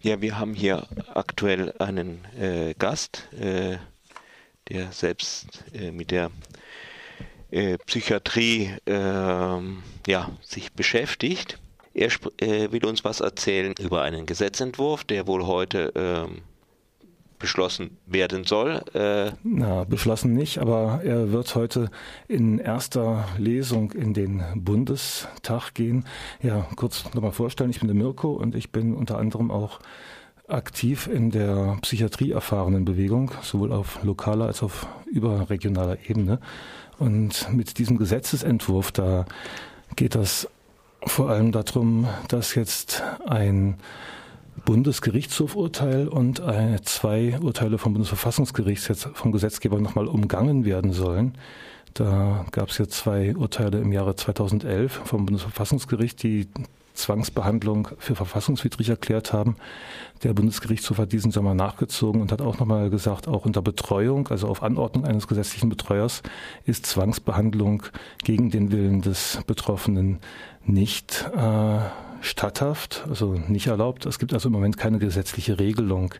Ja, wir haben hier aktuell einen äh, Gast, äh, der selbst äh, mit der äh, Psychiatrie ähm, ja, sich beschäftigt. Er äh, will uns was erzählen über einen Gesetzentwurf, der wohl heute ähm, beschlossen werden soll. Äh Na, beschlossen nicht, aber er wird heute in erster Lesung in den Bundestag gehen. Ja, kurz nochmal vorstellen, ich bin der Mirko und ich bin unter anderem auch aktiv in der Psychiatrie erfahrenen Bewegung, sowohl auf lokaler als auch auf überregionaler Ebene. Und mit diesem Gesetzesentwurf, da geht das vor allem darum, dass jetzt ein Bundesgerichtshofurteil und äh, zwei Urteile vom Bundesverfassungsgericht jetzt vom Gesetzgeber nochmal umgangen werden sollen. Da gab es ja zwei Urteile im Jahre 2011 vom Bundesverfassungsgericht, die Zwangsbehandlung für verfassungswidrig erklärt haben. Der Bundesgerichtshof hat diesen Sommer nachgezogen und hat auch nochmal gesagt, auch unter Betreuung, also auf Anordnung eines gesetzlichen Betreuers, ist Zwangsbehandlung gegen den Willen des Betroffenen nicht äh, statthaft, also nicht erlaubt. Es gibt also im Moment keine gesetzliche Regelung.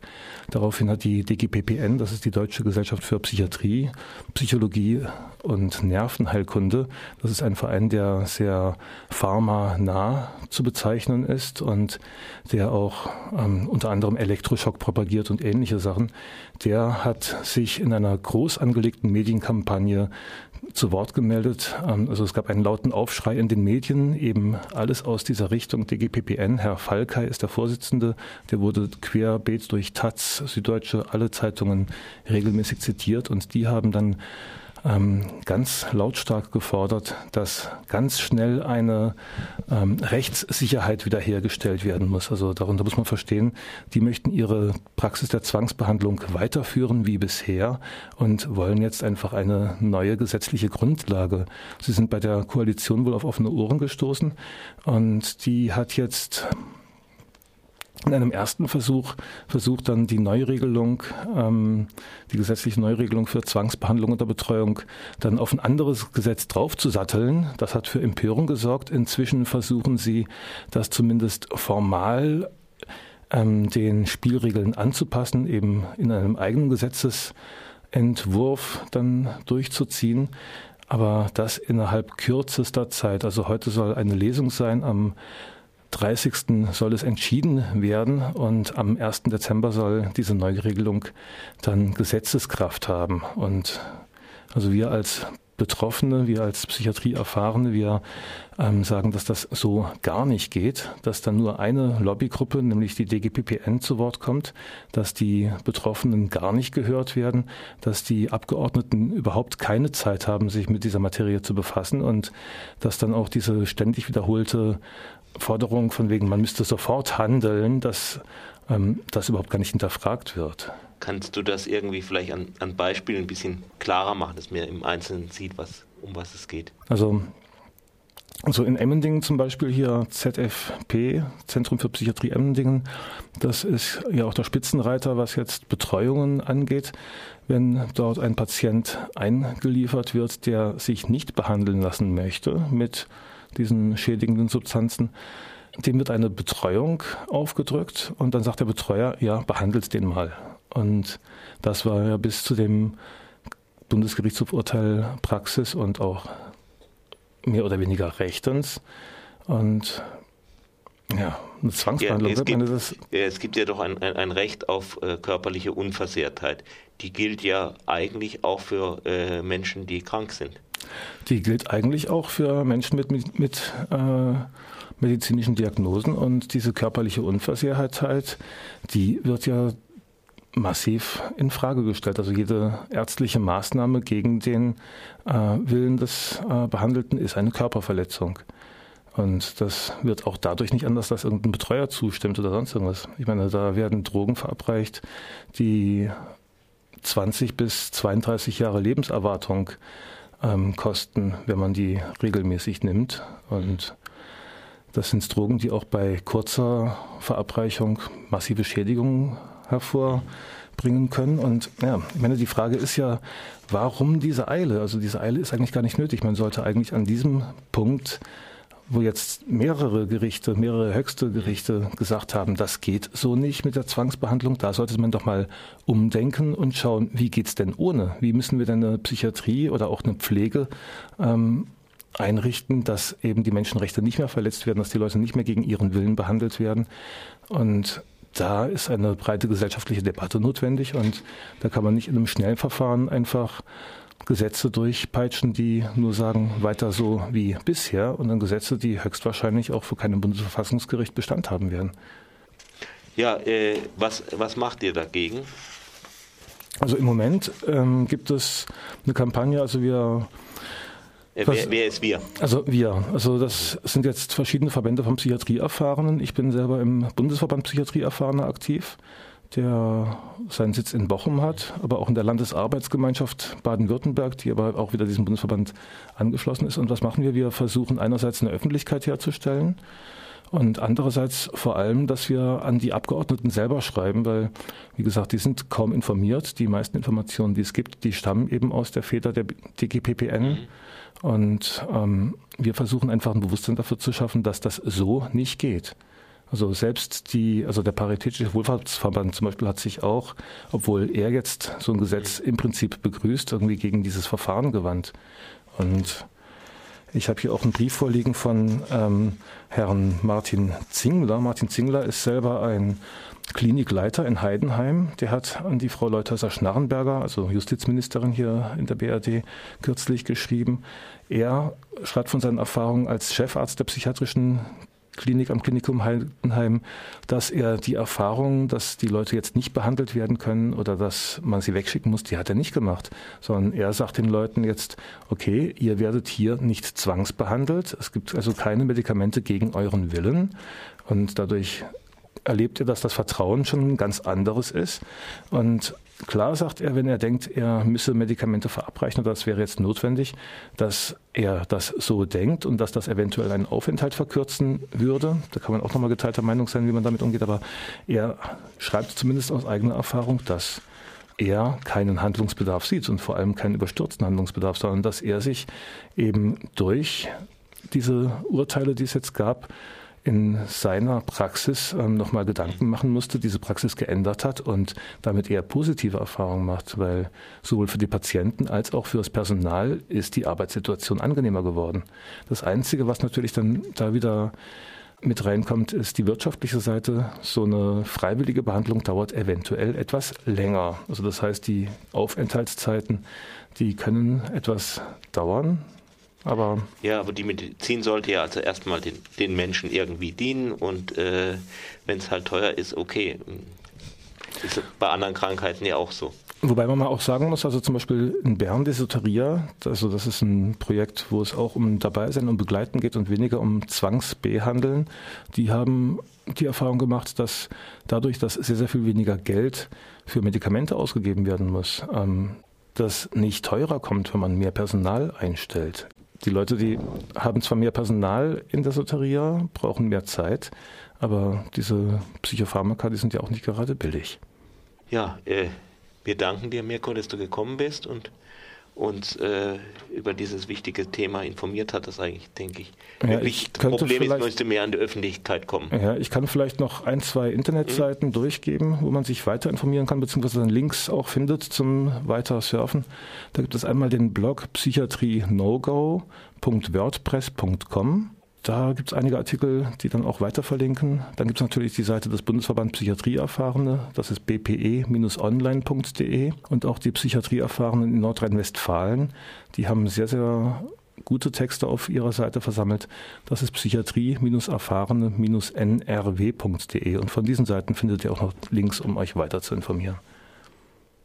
Daraufhin hat die DGPPN, das ist die Deutsche Gesellschaft für Psychiatrie, Psychologie und Nervenheilkunde, das ist ein Verein, der sehr pharma-nah zu bezeichnen ist und der auch ähm, unter anderem Elektroschock propagiert und ähnliche Sachen, der hat sich in einer groß angelegten Medienkampagne zu Wort gemeldet. Ähm, also es gab einen lauten Aufschrei in den Medien, eben alles aus dieser Richtung DGPPN. Herr Falkei ist der Vorsitzende, der wurde querbeet durch Taz, Süddeutsche, alle Zeitungen regelmäßig zitiert und die haben dann ähm, ganz lautstark gefordert, dass ganz schnell eine ähm, Rechtssicherheit wiederhergestellt werden muss. Also darunter muss man verstehen, die möchten ihre Praxis der Zwangsbehandlung weiterführen wie bisher und wollen jetzt einfach eine neue gesetzliche Grundlage. Sie sind bei der Koalition wohl auf offene Ohren gestoßen und die hat jetzt in einem ersten Versuch versucht dann die Neuregelung, ähm, die gesetzliche Neuregelung für Zwangsbehandlung unter Betreuung dann auf ein anderes Gesetz draufzusatteln. Das hat für Empörung gesorgt. Inzwischen versuchen sie, das zumindest formal ähm, den Spielregeln anzupassen, eben in einem eigenen Gesetzesentwurf dann durchzuziehen. Aber das innerhalb kürzester Zeit. Also heute soll eine Lesung sein am 30. soll es entschieden werden und am 1. Dezember soll diese Neuregelung dann Gesetzeskraft haben. Und also wir als Betroffene, wir als Psychiatrieerfahrene, wir ähm, sagen, dass das so gar nicht geht, dass dann nur eine Lobbygruppe, nämlich die DGPPN, zu Wort kommt, dass die Betroffenen gar nicht gehört werden, dass die Abgeordneten überhaupt keine Zeit haben, sich mit dieser Materie zu befassen und dass dann auch diese ständig wiederholte Forderung von wegen, man müsste sofort handeln, dass ähm, das überhaupt gar nicht hinterfragt wird. Kannst du das irgendwie vielleicht an, an Beispielen ein bisschen klarer machen, dass man im Einzelnen sieht, was, um was es geht? Also also in Emmendingen zum Beispiel hier ZFP, Zentrum für Psychiatrie Emmendingen, das ist ja auch der Spitzenreiter, was jetzt Betreuungen angeht. Wenn dort ein Patient eingeliefert wird, der sich nicht behandeln lassen möchte mit diesen schädigenden Substanzen. Dem wird eine Betreuung aufgedrückt und dann sagt der Betreuer, ja, behandelt den mal. Und das war ja bis zu dem Bundesgerichtshofurteil Praxis und auch mehr oder weniger rechtens. Und ja, eine Zwangsbehandlung. Ja, es, gibt, das es gibt ja doch ein, ein, ein Recht auf äh, körperliche Unversehrtheit. Die gilt ja eigentlich auch für äh, Menschen, die krank sind. Die gilt eigentlich auch für Menschen mit, mit, mit äh, medizinischen Diagnosen und diese körperliche Unversehrtheit, die wird ja massiv in Frage gestellt. Also jede ärztliche Maßnahme gegen den äh, Willen des äh, Behandelten ist eine Körperverletzung. Und das wird auch dadurch nicht anders, dass irgendein Betreuer zustimmt oder sonst irgendwas. Ich meine, da werden Drogen verabreicht, die 20 bis 32 Jahre Lebenserwartung ähm, kosten, wenn man die regelmäßig nimmt. Und das sind Drogen, die auch bei kurzer Verabreichung massive Schädigungen hervorbringen können. Und ja, ich meine, die Frage ist ja, warum diese Eile? Also diese Eile ist eigentlich gar nicht nötig. Man sollte eigentlich an diesem Punkt wo jetzt mehrere Gerichte, mehrere höchste Gerichte gesagt haben, das geht so nicht mit der Zwangsbehandlung. Da sollte man doch mal umdenken und schauen, wie geht's denn ohne? Wie müssen wir denn eine Psychiatrie oder auch eine Pflege ähm, einrichten, dass eben die Menschenrechte nicht mehr verletzt werden, dass die Leute nicht mehr gegen ihren Willen behandelt werden. Und da ist eine breite gesellschaftliche Debatte notwendig und da kann man nicht in einem schnellen Verfahren einfach Gesetze durchpeitschen, die nur sagen, weiter so wie bisher und dann Gesetze, die höchstwahrscheinlich auch für kein Bundesverfassungsgericht Bestand haben werden. Ja, äh, was, was macht ihr dagegen? Also im Moment ähm, gibt es eine Kampagne, also wir wer, wer, ist wir? Also wir. Also das sind jetzt verschiedene Verbände von Psychiatrieerfahrenen. Ich bin selber im Bundesverband Psychiatrieerfahrener aktiv der seinen Sitz in Bochum hat, aber auch in der Landesarbeitsgemeinschaft Baden-Württemberg, die aber auch wieder diesem Bundesverband angeschlossen ist. Und was machen wir? Wir versuchen einerseits eine Öffentlichkeit herzustellen und andererseits vor allem, dass wir an die Abgeordneten selber schreiben, weil, wie gesagt, die sind kaum informiert. Die meisten Informationen, die es gibt, die stammen eben aus der Feder der DGPPN. Mhm. Und ähm, wir versuchen einfach ein Bewusstsein dafür zu schaffen, dass das so nicht geht. Also selbst die, also der Paritätische Wohlfahrtsverband zum Beispiel hat sich auch, obwohl er jetzt so ein Gesetz im Prinzip begrüßt, irgendwie gegen dieses Verfahren gewandt. Und ich habe hier auch einen Brief vorliegen von ähm, Herrn Martin Zingler. Martin Zingler ist selber ein Klinikleiter in Heidenheim. Der hat an die Frau Leuthäuser-Schnarrenberger, also Justizministerin hier in der BRD, kürzlich geschrieben. Er schreibt von seinen Erfahrungen als Chefarzt der psychiatrischen Klinik am Klinikum Heidenheim, dass er die Erfahrung, dass die Leute jetzt nicht behandelt werden können oder dass man sie wegschicken muss, die hat er nicht gemacht, sondern er sagt den Leuten jetzt, okay, ihr werdet hier nicht zwangsbehandelt, es gibt also keine Medikamente gegen euren Willen. Und dadurch erlebt er, dass das Vertrauen schon ein ganz anderes ist und Klar sagt er, wenn er denkt, er müsse Medikamente verabreichen oder das wäre jetzt notwendig, dass er das so denkt und dass das eventuell einen Aufenthalt verkürzen würde. Da kann man auch nochmal geteilter Meinung sein, wie man damit umgeht, aber er schreibt zumindest aus eigener Erfahrung, dass er keinen Handlungsbedarf sieht und vor allem keinen überstürzten Handlungsbedarf, sondern dass er sich eben durch diese Urteile, die es jetzt gab, in seiner Praxis ähm, nochmal Gedanken machen musste, diese Praxis geändert hat und damit eher positive Erfahrungen macht, weil sowohl für die Patienten als auch für das Personal ist die Arbeitssituation angenehmer geworden. Das Einzige, was natürlich dann da wieder mit reinkommt, ist die wirtschaftliche Seite. So eine freiwillige Behandlung dauert eventuell etwas länger. Also das heißt, die Aufenthaltszeiten, die können etwas dauern. Aber ja, aber die Medizin sollte ja also erstmal den, den Menschen irgendwie dienen und äh, wenn es halt teuer ist, okay. Ist bei anderen Krankheiten ja auch so. Wobei man mal auch sagen muss, also zum Beispiel in Bern Desoteria, also das ist ein Projekt, wo es auch um Dabeisein und Begleiten geht und weniger um Zwangsbehandeln. Die haben die Erfahrung gemacht, dass dadurch, dass sehr, sehr viel weniger Geld für Medikamente ausgegeben werden muss, ähm, das nicht teurer kommt, wenn man mehr Personal einstellt. Die Leute, die haben zwar mehr Personal in der Soteria, brauchen mehr Zeit, aber diese Psychopharmaka, die sind ja auch nicht gerade billig. Ja, äh, wir danken dir, Mirko, dass du gekommen bist und uns äh, über dieses wichtige Thema informiert hat, das eigentlich, denke ich, ja, wirklich ich Problem ist, müsste mehr an die Öffentlichkeit kommen. Ja, ich kann vielleicht noch ein, zwei Internetseiten mhm. durchgeben, wo man sich weiter informieren kann, beziehungsweise dann Links auch findet zum weiter surfen. Da gibt es einmal den Blog psychiatrienogo.wordpress.com. Da gibt es einige Artikel, die dann auch weiter verlinken. Dann gibt es natürlich die Seite des Bundesverband Psychiatrieerfahrene, das ist bpe-online.de und auch die Psychiatrieerfahrenen in Nordrhein-Westfalen. Die haben sehr, sehr gute Texte auf ihrer Seite versammelt. Das ist psychiatrie-erfahrene-nrw.de und von diesen Seiten findet ihr auch noch Links, um euch weiter zu informieren.